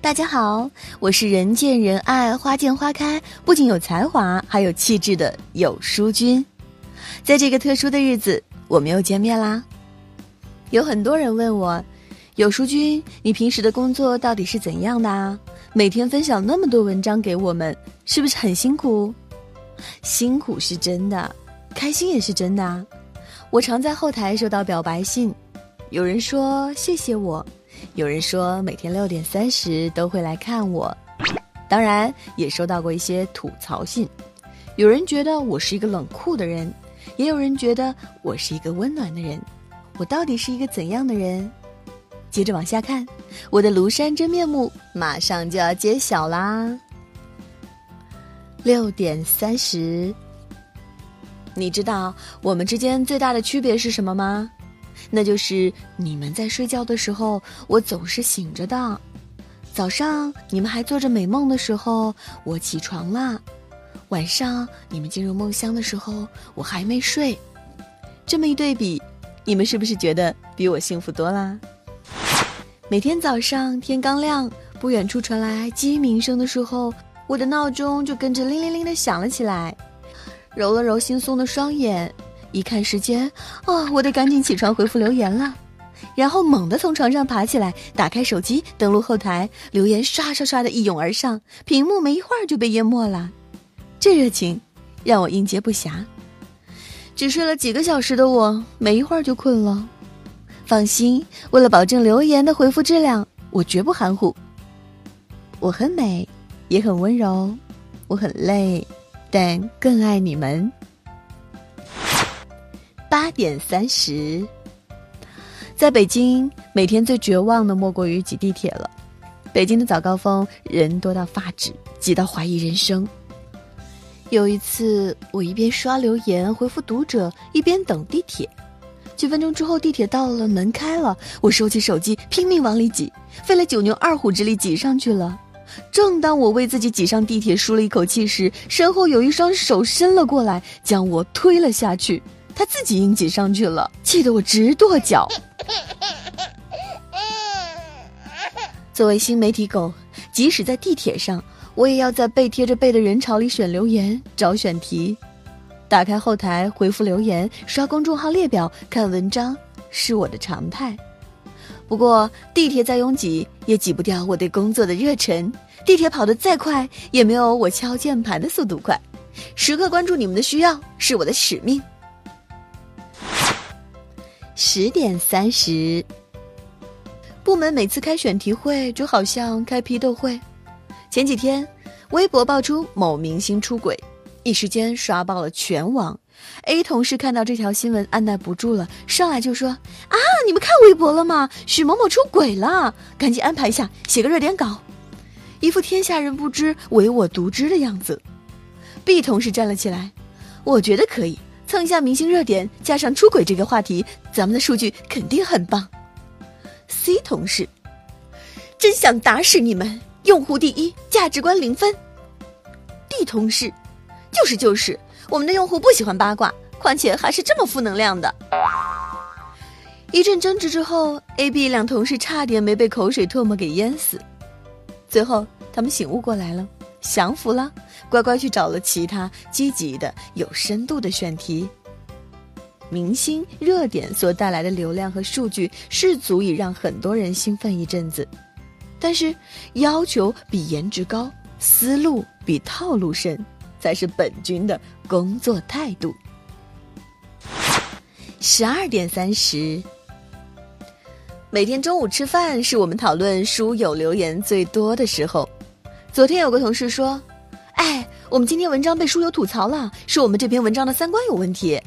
大家好，我是人见人爱、花见花开，不仅有才华，还有气质的有书君。在这个特殊的日子，我们又见面啦。有很多人问我，有书君，你平时的工作到底是怎样的啊？每天分享那么多文章给我们，是不是很辛苦？辛苦是真的，开心也是真的啊。我常在后台收到表白信，有人说谢谢我。有人说每天六点三十都会来看我，当然也收到过一些吐槽信。有人觉得我是一个冷酷的人，也有人觉得我是一个温暖的人。我到底是一个怎样的人？接着往下看，我的庐山真面目马上就要揭晓啦。六点三十，你知道我们之间最大的区别是什么吗？那就是你们在睡觉的时候，我总是醒着的；早上你们还做着美梦的时候，我起床啦；晚上你们进入梦乡的时候，我还没睡。这么一对比，你们是不是觉得比我幸福多啦？每天早上天刚亮，不远处传来鸡鸣声的时候，我的闹钟就跟着铃铃铃的响了起来。揉了揉惺忪的双眼。一看时间，啊，我得赶紧起床回复留言了，然后猛地从床上爬起来，打开手机，登录后台，留言刷刷刷的一涌而上，屏幕没一会儿就被淹没了。这热情让我应接不暇。只睡了几个小时的我，没一会儿就困了。放心，为了保证留言的回复质量，我绝不含糊。我很美，也很温柔，我很累，但更爱你们。八点三十，在北京，每天最绝望的莫过于挤地铁了。北京的早高峰人多到发指，挤到怀疑人生。有一次，我一边刷留言回复读者，一边等地铁。几分钟之后，地铁到了，门开了，我收起手机，拼命往里挤，费了九牛二虎之力挤上去了。正当我为自己挤上地铁舒了一口气时，身后有一双手伸了过来，将我推了下去。他自己硬挤上去了，气得我直跺脚。作为新媒体狗，即使在地铁上，我也要在背贴着背的人潮里选留言、找选题，打开后台回复留言、刷公众号列表、看文章，是我的常态。不过，地铁再拥挤，也挤不掉我对工作的热忱。地铁跑得再快，也没有我敲键盘的速度快。时刻关注你们的需要，是我的使命。十点三十，部门每次开选题会就好像开批斗会。前几天，微博爆出某明星出轨，一时间刷爆了全网。A 同事看到这条新闻，按耐不住了，上来就说：“啊，你们看微博了吗？许某某出轨了，赶紧安排一下，写个热点稿。”一副天下人不知，唯我独知的样子。B 同事站了起来，我觉得可以。蹭一下明星热点，加上出轨这个话题，咱们的数据肯定很棒。C 同事，真想打死你们！用户第一，价值观零分。D 同事，就是就是，我们的用户不喜欢八卦，况且还是这么负能量的。一阵争执之后，A、B 两同事差点没被口水唾沫给淹死，最后他们醒悟过来了。降服了，乖乖去找了其他积极的、有深度的选题。明星热点所带来的流量和数据是足以让很多人兴奋一阵子，但是要求比颜值高、思路比套路深，才是本君的工作态度。十二点三十，每天中午吃饭是我们讨论书友留言最多的时候。昨天有个同事说：“哎，我们今天文章被书友吐槽了，说我们这篇文章的三观有问题。”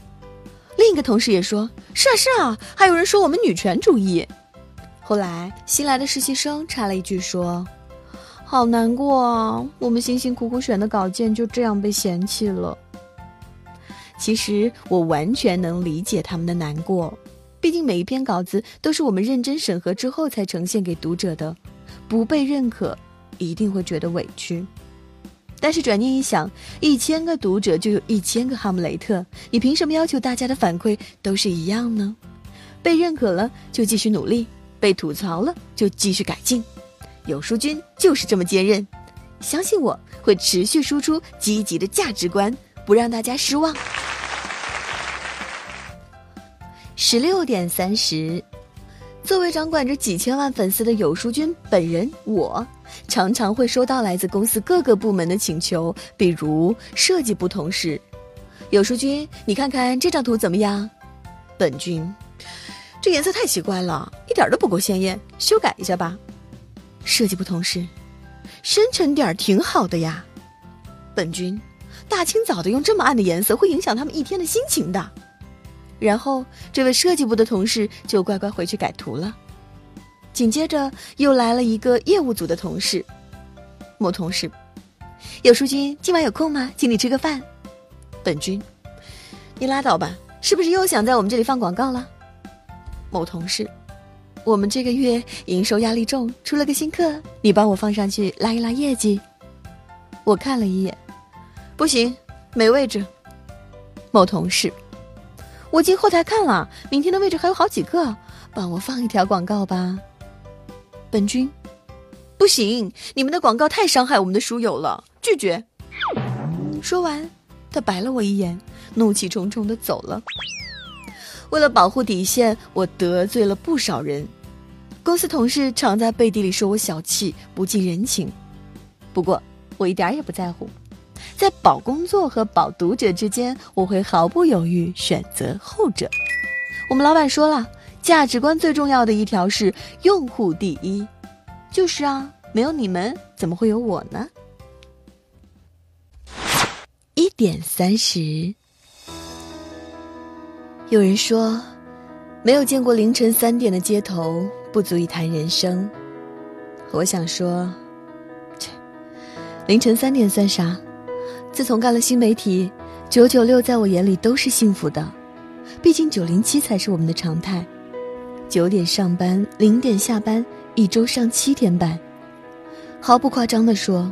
另一个同事也说：“是啊是啊，还有人说我们女权主义。”后来新来的实习生插了一句说：“好难过啊，我们辛辛苦苦选的稿件就这样被嫌弃了。”其实我完全能理解他们的难过，毕竟每一篇稿子都是我们认真审核之后才呈现给读者的，不被认可。一定会觉得委屈，但是转念一想，一千个读者就有一千个哈姆雷特，你凭什么要求大家的反馈都是一样呢？被认可了就继续努力，被吐槽了就继续改进。有书君就是这么坚韧，相信我会持续输出积极的价值观，不让大家失望。十六点三十，作为掌管着几千万粉丝的有书君本人，我常常会收到来自公司各个部门的请求，比如设计部同事，有书君，你看看这张图怎么样？本君，这颜色太奇怪了，一点都不够鲜艳，修改一下吧。设计部同事，深沉点儿挺好的呀。本君，大清早的用这么暗的颜色会影响他们一天的心情的。然后，这位设计部的同事就乖乖回去改图了。紧接着，又来了一个业务组的同事。某同事，有书君今晚有空吗？请你吃个饭。本君，你拉倒吧，是不是又想在我们这里放广告了？某同事，我们这个月营收压力重，出了个新课，你帮我放上去拉一拉业绩。我看了一眼，不行，没位置。某同事。我进后台看了，明天的位置还有好几个，帮我放一条广告吧。本君，不行，你们的广告太伤害我们的书友了，拒绝。说完，他白了我一眼，怒气冲冲的走了。为了保护底线，我得罪了不少人，公司同事常在背地里说我小气、不近人情，不过我一点也不在乎。在保工作和保读者之间，我会毫不犹豫选择后者。我们老板说了，价值观最重要的一条是用户第一。就是啊，没有你们，怎么会有我呢？一点三十，有人说，没有见过凌晨三点的街头，不足以谈人生。我想说，切，凌晨三点算啥？自从干了新媒体，九九六在我眼里都是幸福的，毕竟九零七才是我们的常态。九点上班，零点下班，一周上七天班。毫不夸张地说，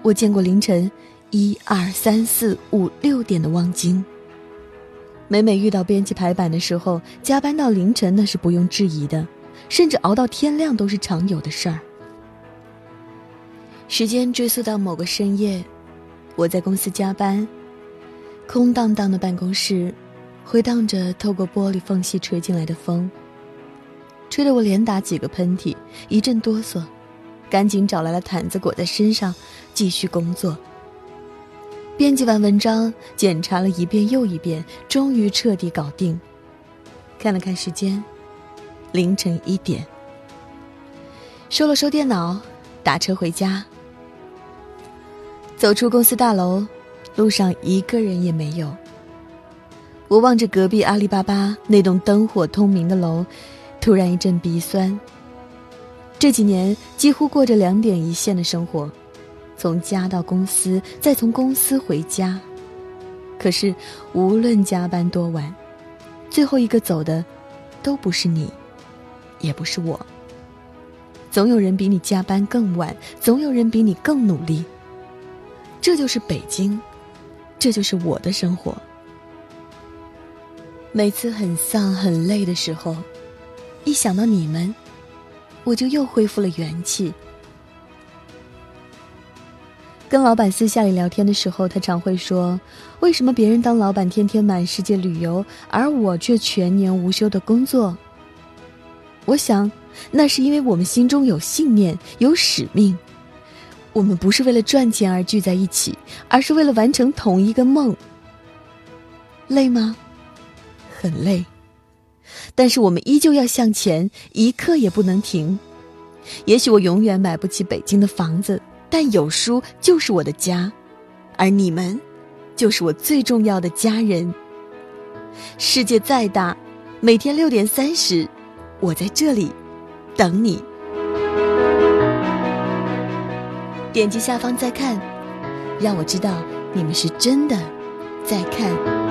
我见过凌晨一二三四五六点的望京。每每遇到编辑排版的时候，加班到凌晨那是不用质疑的，甚至熬到天亮都是常有的事儿。时间追溯到某个深夜。我在公司加班，空荡荡的办公室，回荡着透过玻璃缝隙吹进来的风，吹得我连打几个喷嚏，一阵哆嗦，赶紧找来了毯子裹在身上，继续工作。编辑完文章，检查了一遍又一遍，终于彻底搞定。看了看时间，凌晨一点。收了收电脑，打车回家。走出公司大楼，路上一个人也没有。我望着隔壁阿里巴巴那栋灯火通明的楼，突然一阵鼻酸。这几年几乎过着两点一线的生活，从家到公司，再从公司回家。可是无论加班多晚，最后一个走的，都不是你，也不是我。总有人比你加班更晚，总有人比你更努力。这就是北京，这就是我的生活。每次很丧很累的时候，一想到你们，我就又恢复了元气。跟老板私下里聊天的时候，他常会说：“为什么别人当老板天天满世界旅游，而我却全年无休的工作？”我想，那是因为我们心中有信念，有使命。我们不是为了赚钱而聚在一起，而是为了完成同一个梦。累吗？很累，但是我们依旧要向前，一刻也不能停。也许我永远买不起北京的房子，但有书就是我的家，而你们，就是我最重要的家人。世界再大，每天六点三十，我在这里等你。点击下方再看，让我知道你们是真的在看。